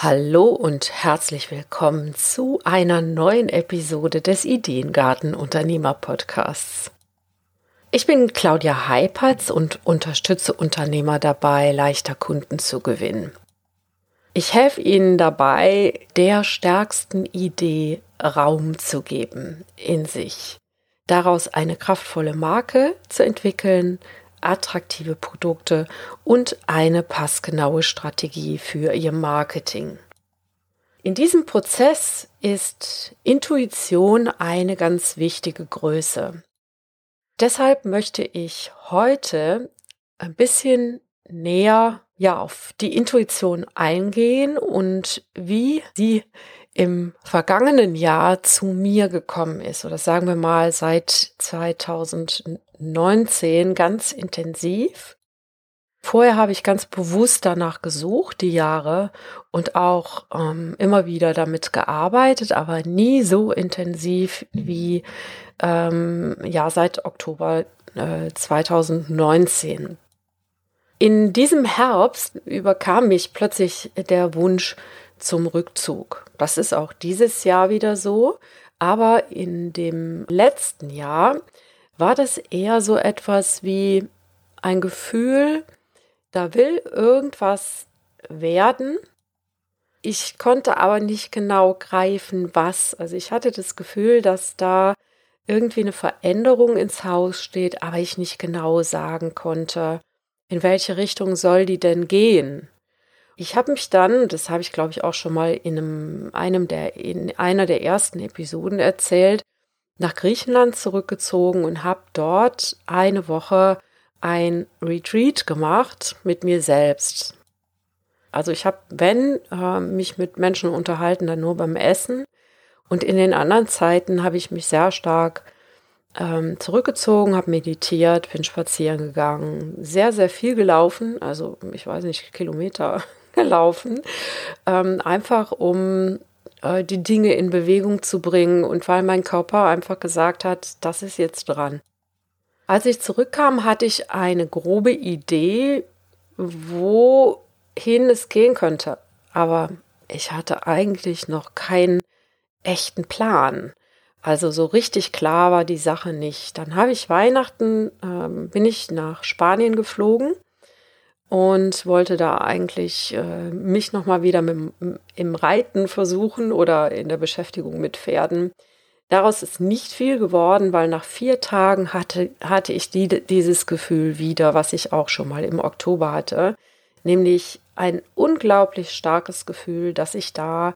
Hallo und herzlich willkommen zu einer neuen Episode des Ideengarten Unternehmer Podcasts. Ich bin Claudia Heipertz und unterstütze Unternehmer dabei, leichter Kunden zu gewinnen. Ich helfe Ihnen dabei, der stärksten Idee Raum zu geben in sich, daraus eine kraftvolle Marke zu entwickeln, attraktive Produkte und eine passgenaue Strategie für Ihr Marketing. In diesem Prozess ist Intuition eine ganz wichtige Größe. Deshalb möchte ich heute ein bisschen näher ja auf die Intuition eingehen und wie sie im vergangenen Jahr zu mir gekommen ist, oder sagen wir mal seit 2019 ganz intensiv. Vorher habe ich ganz bewusst danach gesucht, die Jahre, und auch ähm, immer wieder damit gearbeitet, aber nie so intensiv wie ähm, ja seit Oktober äh, 2019. In diesem Herbst überkam mich plötzlich der Wunsch, zum Rückzug. Das ist auch dieses Jahr wieder so. Aber in dem letzten Jahr war das eher so etwas wie ein Gefühl, da will irgendwas werden. Ich konnte aber nicht genau greifen, was. Also ich hatte das Gefühl, dass da irgendwie eine Veränderung ins Haus steht, aber ich nicht genau sagen konnte, in welche Richtung soll die denn gehen. Ich habe mich dann, das habe ich glaube ich auch schon mal in einem, einem der, in einer der ersten Episoden erzählt, nach Griechenland zurückgezogen und habe dort eine Woche ein Retreat gemacht mit mir selbst. Also ich habe, wenn, äh, mich mit Menschen unterhalten, dann nur beim Essen. Und in den anderen Zeiten habe ich mich sehr stark ähm, zurückgezogen, habe meditiert, bin spazieren gegangen, sehr, sehr viel gelaufen, also ich weiß nicht, Kilometer gelaufen, ähm, einfach um äh, die Dinge in Bewegung zu bringen und weil mein Körper einfach gesagt hat, das ist jetzt dran. Als ich zurückkam, hatte ich eine grobe Idee, wohin es gehen könnte. Aber ich hatte eigentlich noch keinen echten Plan. Also so richtig klar war die Sache nicht. Dann habe ich Weihnachten, ähm, bin ich nach Spanien geflogen und wollte da eigentlich äh, mich nochmal wieder mit, im Reiten versuchen oder in der Beschäftigung mit Pferden. Daraus ist nicht viel geworden, weil nach vier Tagen hatte, hatte ich die, dieses Gefühl wieder, was ich auch schon mal im Oktober hatte, nämlich ein unglaublich starkes Gefühl, dass ich da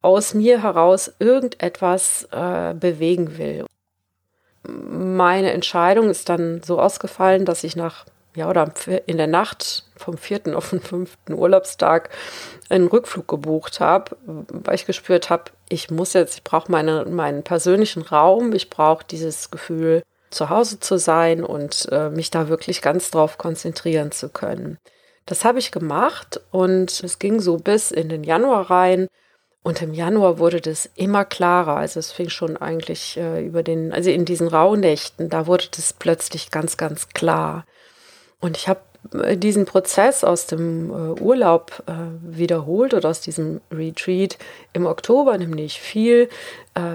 aus mir heraus irgendetwas äh, bewegen will. Meine Entscheidung ist dann so ausgefallen, dass ich nach ja, oder in der Nacht vom vierten auf den fünften Urlaubstag einen Rückflug gebucht habe, weil ich gespürt habe, ich muss jetzt, ich brauche meine, meinen persönlichen Raum, ich brauche dieses Gefühl, zu Hause zu sein und äh, mich da wirklich ganz drauf konzentrieren zu können. Das habe ich gemacht und es ging so bis in den Januar rein. Und im Januar wurde das immer klarer. Also es fing schon eigentlich äh, über den, also in diesen Rauhnächten, da wurde das plötzlich ganz, ganz klar. Und ich habe äh, diesen Prozess aus dem äh, Urlaub äh, wiederholt oder aus diesem Retreat im Oktober, nämlich viel,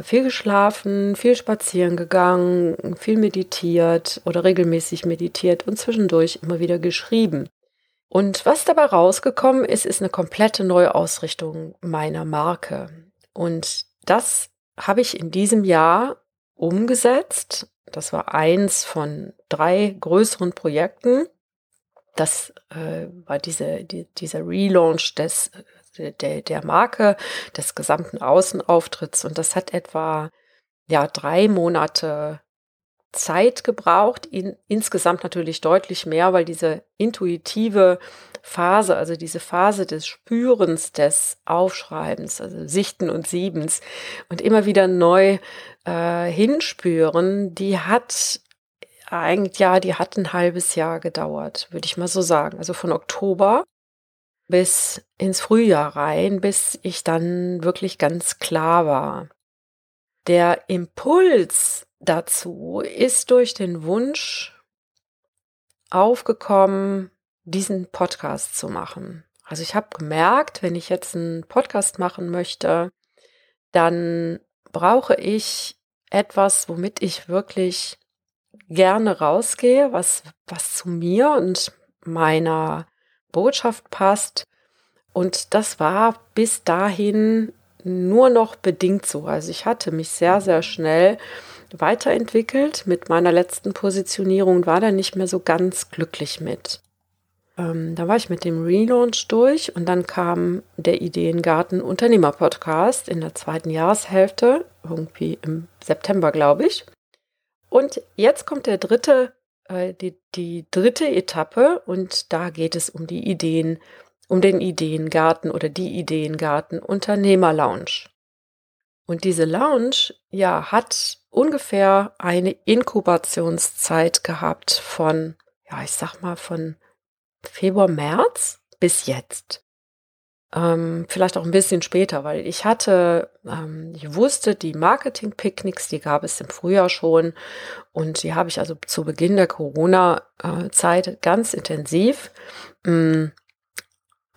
viel geschlafen, viel spazieren gegangen, viel meditiert oder regelmäßig meditiert und zwischendurch immer wieder geschrieben. Und was dabei rausgekommen ist, ist eine komplette Neuausrichtung meiner Marke. Und das habe ich in diesem Jahr umgesetzt. Das war eins von drei größeren Projekten das äh, war diese, die, dieser Relaunch des, der, der Marke, des gesamten Außenauftritts. Und das hat etwa ja drei Monate Zeit gebraucht, in, insgesamt natürlich deutlich mehr, weil diese intuitive Phase, also diese Phase des Spürens, des Aufschreibens, also Sichten und Siebens und immer wieder neu äh, hinspüren, die hat eigentlich, ja, die hat ein halbes Jahr gedauert, würde ich mal so sagen. Also von Oktober bis ins Frühjahr rein, bis ich dann wirklich ganz klar war. Der Impuls dazu ist durch den Wunsch aufgekommen, diesen Podcast zu machen. Also ich habe gemerkt, wenn ich jetzt einen Podcast machen möchte, dann brauche ich etwas, womit ich wirklich gerne rausgehe, was, was zu mir und meiner Botschaft passt. Und das war bis dahin nur noch bedingt so. Also ich hatte mich sehr, sehr schnell weiterentwickelt mit meiner letzten Positionierung und war da nicht mehr so ganz glücklich mit. Ähm, da war ich mit dem Relaunch durch und dann kam der Ideengarten Unternehmer Podcast in der zweiten Jahreshälfte, irgendwie im September, glaube ich. Und jetzt kommt der dritte, äh, die, die dritte Etappe und da geht es um die Ideen, um den Ideengarten oder die Ideengarten Unternehmer Lounge. Und diese Lounge, ja, hat ungefähr eine Inkubationszeit gehabt von, ja, ich sag mal von Februar, März bis jetzt. Ähm, vielleicht auch ein bisschen später, weil ich hatte, ähm, ich wusste, die Marketing-Picknicks, die gab es im Frühjahr schon und die habe ich also zu Beginn der Corona-Zeit ganz intensiv mh,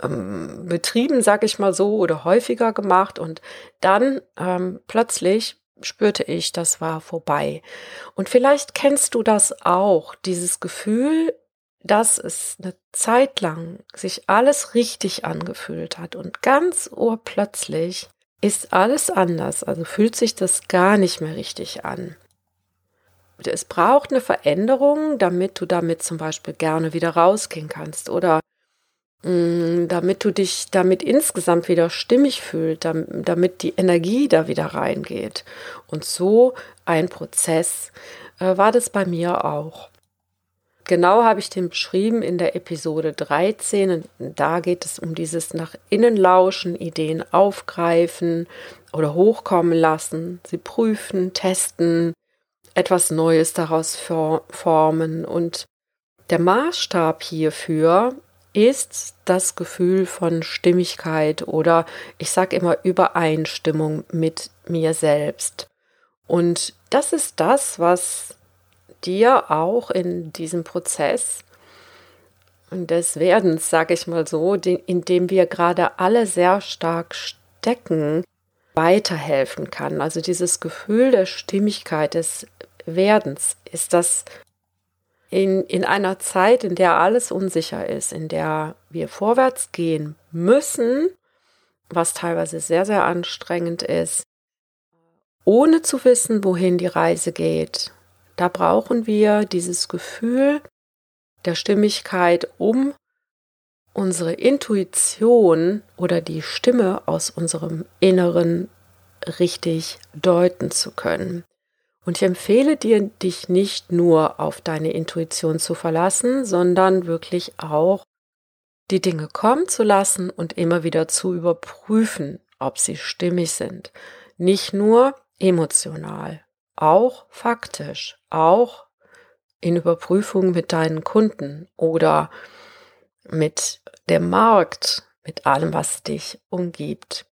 ähm, betrieben, sag ich mal so, oder häufiger gemacht und dann ähm, plötzlich spürte ich, das war vorbei. Und vielleicht kennst du das auch, dieses Gefühl, dass es eine Zeit lang sich alles richtig angefühlt hat und ganz urplötzlich ist alles anders, also fühlt sich das gar nicht mehr richtig an. Es braucht eine Veränderung, damit du damit zum Beispiel gerne wieder rausgehen kannst oder Mm, damit du dich damit insgesamt wieder stimmig fühlst, damit die Energie da wieder reingeht. Und so ein Prozess äh, war das bei mir auch. Genau habe ich den beschrieben in der Episode 13. Und da geht es um dieses nach innen lauschen, Ideen aufgreifen oder hochkommen lassen, sie prüfen, testen, etwas Neues daraus formen. Und der Maßstab hierfür ist das Gefühl von Stimmigkeit oder ich sage immer Übereinstimmung mit mir selbst. Und das ist das, was dir auch in diesem Prozess des Werdens, sage ich mal so, in dem wir gerade alle sehr stark stecken, weiterhelfen kann. Also dieses Gefühl der Stimmigkeit, des Werdens ist das in, in einer Zeit, in der alles unsicher ist, in der wir vorwärts gehen müssen, was teilweise sehr, sehr anstrengend ist, ohne zu wissen, wohin die Reise geht. Da brauchen wir dieses Gefühl der Stimmigkeit, um unsere Intuition oder die Stimme aus unserem Inneren richtig deuten zu können. Und ich empfehle dir, dich nicht nur auf deine Intuition zu verlassen, sondern wirklich auch die Dinge kommen zu lassen und immer wieder zu überprüfen, ob sie stimmig sind. Nicht nur emotional, auch faktisch, auch in Überprüfung mit deinen Kunden oder mit dem Markt, mit allem, was dich umgibt.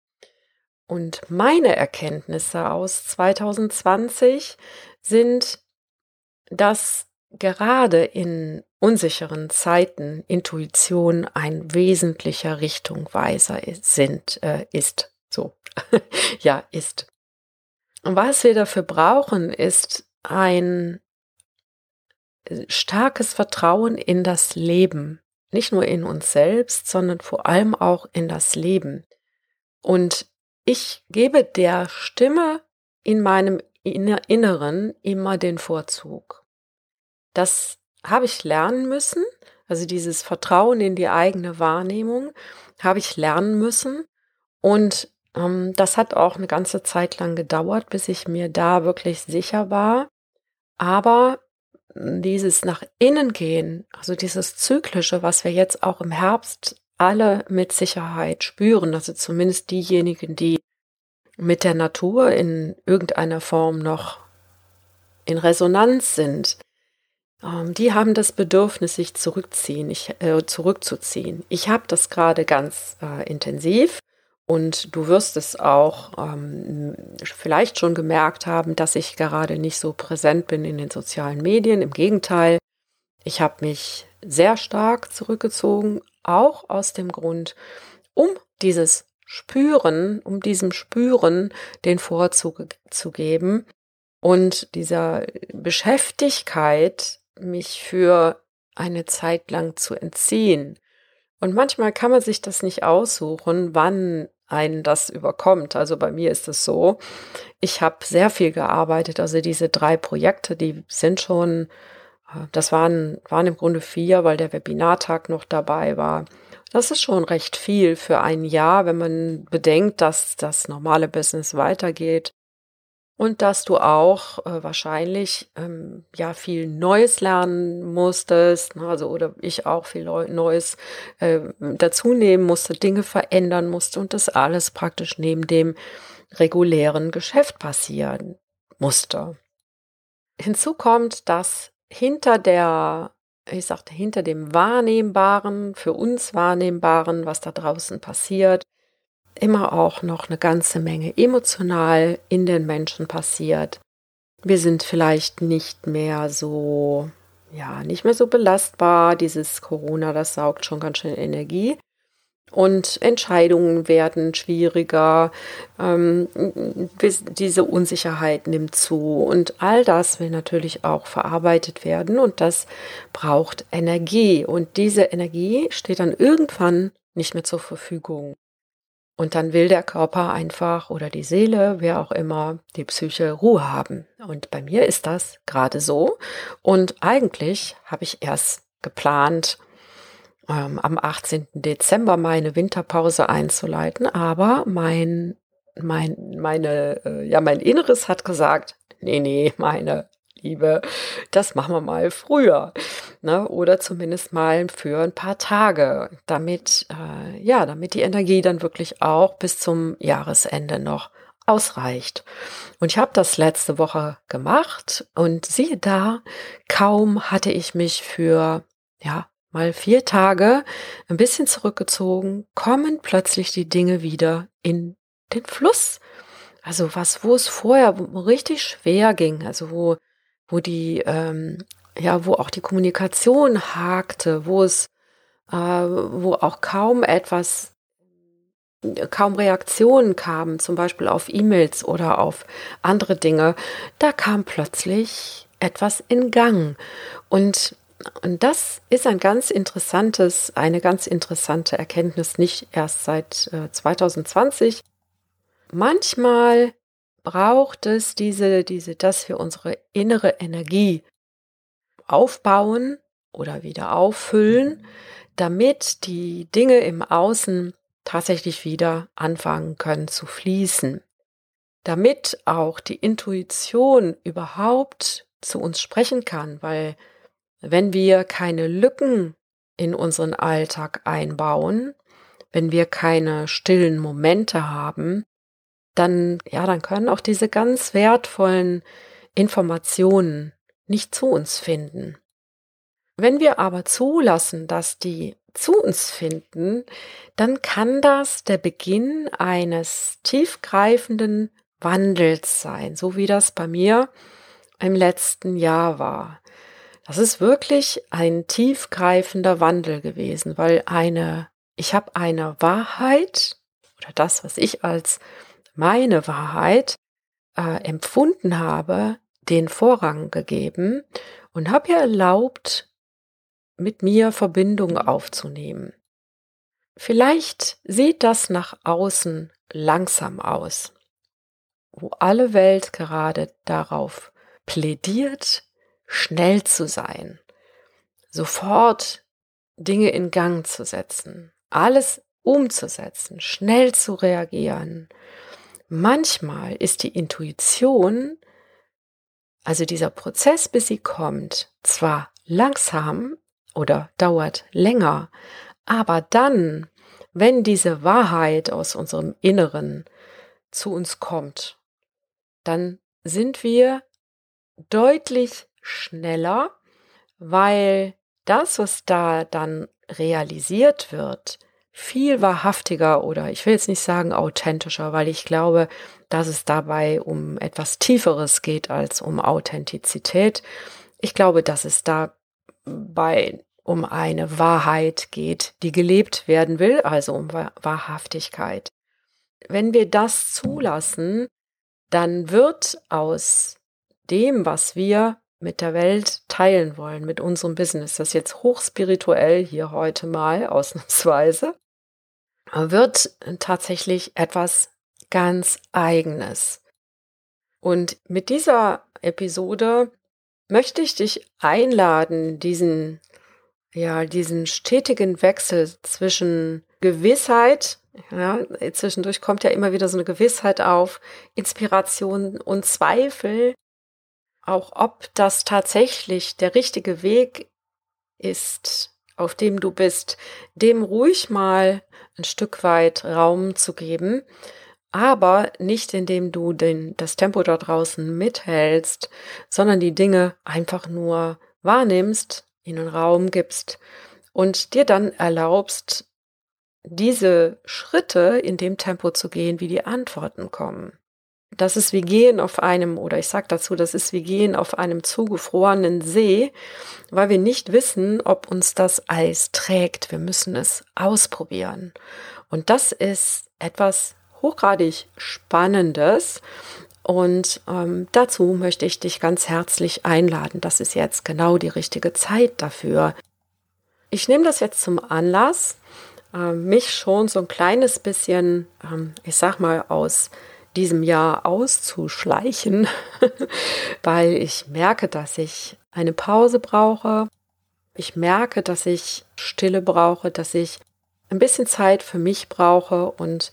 Und meine Erkenntnisse aus 2020 sind, dass gerade in unsicheren Zeiten Intuition ein wesentlicher Richtungweiser sind, äh, ist. So, ja, ist. Und was wir dafür brauchen, ist ein starkes Vertrauen in das Leben. Nicht nur in uns selbst, sondern vor allem auch in das Leben. Und ich gebe der Stimme in meinem Inneren immer den Vorzug. Das habe ich lernen müssen, also dieses Vertrauen in die eigene Wahrnehmung habe ich lernen müssen und das hat auch eine ganze Zeit lang gedauert, bis ich mir da wirklich sicher war. Aber dieses nach innen gehen, also dieses zyklische, was wir jetzt auch im Herbst alle mit Sicherheit spüren, also zumindest diejenigen, die mit der Natur in irgendeiner Form noch in Resonanz sind, ähm, die haben das Bedürfnis, sich zurückziehen, ich, äh, zurückzuziehen. Ich habe das gerade ganz äh, intensiv und du wirst es auch ähm, vielleicht schon gemerkt haben, dass ich gerade nicht so präsent bin in den sozialen Medien. Im Gegenteil, ich habe mich sehr stark zurückgezogen, auch aus dem Grund, um dieses Spüren, um diesem Spüren den Vorzug zu geben und dieser Beschäftigkeit mich für eine Zeit lang zu entziehen. Und manchmal kann man sich das nicht aussuchen, wann einen das überkommt. Also bei mir ist es so, ich habe sehr viel gearbeitet. Also diese drei Projekte, die sind schon, äh, das waren, waren im Grunde vier, weil der Webinartag noch dabei war. Das ist schon recht viel für ein Jahr, wenn man bedenkt, dass das normale Business weitergeht und dass du auch äh, wahrscheinlich ähm, ja viel Neues lernen musstest, ne, also oder ich auch viel Neues äh, dazu musste, Dinge verändern musste und das alles praktisch neben dem regulären Geschäft passieren musste. Hinzu kommt, dass hinter der, ich sagte, hinter dem Wahrnehmbaren, für uns Wahrnehmbaren, was da draußen passiert, immer auch noch eine ganze Menge emotional in den Menschen passiert. Wir sind vielleicht nicht mehr so, ja, nicht mehr so belastbar. Dieses Corona, das saugt schon ganz schön Energie. Und Entscheidungen werden schwieriger, ähm, diese Unsicherheit nimmt zu und all das will natürlich auch verarbeitet werden und das braucht Energie und diese Energie steht dann irgendwann nicht mehr zur Verfügung. Und dann will der Körper einfach oder die Seele, wer auch immer, die Psyche Ruhe haben. Und bei mir ist das gerade so. Und eigentlich habe ich erst geplant, ähm, am 18. Dezember meine Winterpause einzuleiten, aber mein, mein, meine, äh, ja, mein Inneres hat gesagt, nee, nee, meine Liebe, das machen wir mal früher. Ne? Oder zumindest mal für ein paar Tage, damit, äh, ja, damit die Energie dann wirklich auch bis zum Jahresende noch ausreicht. Und ich habe das letzte Woche gemacht und siehe da, kaum hatte ich mich für, ja, mal vier Tage ein bisschen zurückgezogen, kommen plötzlich die Dinge wieder in den Fluss. Also was, wo es vorher richtig schwer ging, also wo wo die, ähm, ja, wo auch die Kommunikation hakte, wo es, äh, wo auch kaum etwas, kaum Reaktionen kamen, zum Beispiel auf E-Mails oder auf andere Dinge, da kam plötzlich etwas in Gang. Und und das ist ein ganz interessantes, eine ganz interessante Erkenntnis, nicht erst seit äh, 2020. Manchmal braucht es diese, diese, dass wir unsere innere Energie aufbauen oder wieder auffüllen, damit die Dinge im Außen tatsächlich wieder anfangen können zu fließen. Damit auch die Intuition überhaupt zu uns sprechen kann, weil wenn wir keine Lücken in unseren Alltag einbauen, wenn wir keine stillen Momente haben, dann, ja, dann können auch diese ganz wertvollen Informationen nicht zu uns finden. Wenn wir aber zulassen, dass die zu uns finden, dann kann das der Beginn eines tiefgreifenden Wandels sein, so wie das bei mir im letzten Jahr war. Das ist wirklich ein tiefgreifender Wandel gewesen, weil eine, ich habe eine Wahrheit oder das, was ich als meine Wahrheit äh, empfunden habe, den Vorrang gegeben und habe ihr erlaubt, mit mir Verbindung aufzunehmen. Vielleicht sieht das nach außen langsam aus, wo alle Welt gerade darauf plädiert, schnell zu sein, sofort Dinge in Gang zu setzen, alles umzusetzen, schnell zu reagieren, Manchmal ist die Intuition also dieser Prozess, bis sie kommt, zwar langsam oder dauert länger, aber dann, wenn diese Wahrheit aus unserem Inneren zu uns kommt, dann sind wir deutlich schneller, weil das, was da dann realisiert wird, viel wahrhaftiger oder ich will jetzt nicht sagen authentischer, weil ich glaube, dass es dabei um etwas Tieferes geht als um Authentizität. Ich glaube, dass es dabei um eine Wahrheit geht, die gelebt werden will, also um Wahrhaftigkeit. Wenn wir das zulassen, dann wird aus dem, was wir mit der Welt teilen wollen, mit unserem Business, das jetzt hochspirituell hier heute mal ausnahmsweise, wird tatsächlich etwas ganz eigenes. Und mit dieser Episode möchte ich dich einladen, diesen, ja, diesen stetigen Wechsel zwischen Gewissheit, ja, zwischendurch kommt ja immer wieder so eine Gewissheit auf, Inspiration und Zweifel, auch ob das tatsächlich der richtige Weg ist, auf dem du bist, dem ruhig mal ein Stück weit Raum zu geben, aber nicht indem du den, das Tempo da draußen mithältst, sondern die Dinge einfach nur wahrnimmst, ihnen Raum gibst und dir dann erlaubst, diese Schritte in dem Tempo zu gehen, wie die Antworten kommen. Das ist wie gehen auf einem, oder ich sage dazu, das ist wie gehen auf einem zugefrorenen See, weil wir nicht wissen, ob uns das Eis trägt. Wir müssen es ausprobieren. Und das ist etwas hochgradig Spannendes. Und ähm, dazu möchte ich dich ganz herzlich einladen. Das ist jetzt genau die richtige Zeit dafür. Ich nehme das jetzt zum Anlass, äh, mich schon so ein kleines bisschen, ähm, ich sag mal, aus diesem Jahr auszuschleichen, weil ich merke, dass ich eine Pause brauche. Ich merke, dass ich Stille brauche, dass ich ein bisschen Zeit für mich brauche und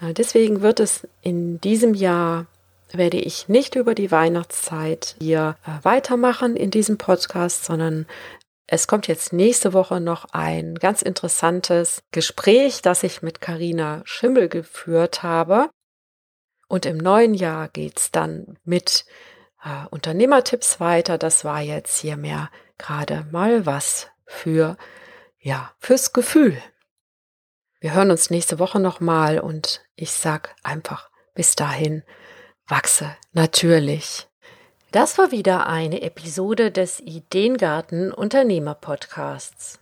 äh, deswegen wird es in diesem Jahr werde ich nicht über die Weihnachtszeit hier äh, weitermachen in diesem Podcast, sondern es kommt jetzt nächste Woche noch ein ganz interessantes Gespräch, das ich mit Karina Schimmel geführt habe. Und im neuen Jahr geht's dann mit äh, Unternehmertipps weiter. Das war jetzt hier mehr gerade mal was für, ja, fürs Gefühl. Wir hören uns nächste Woche nochmal und ich sag einfach bis dahin, wachse natürlich. Das war wieder eine Episode des Ideengarten Unternehmer Podcasts.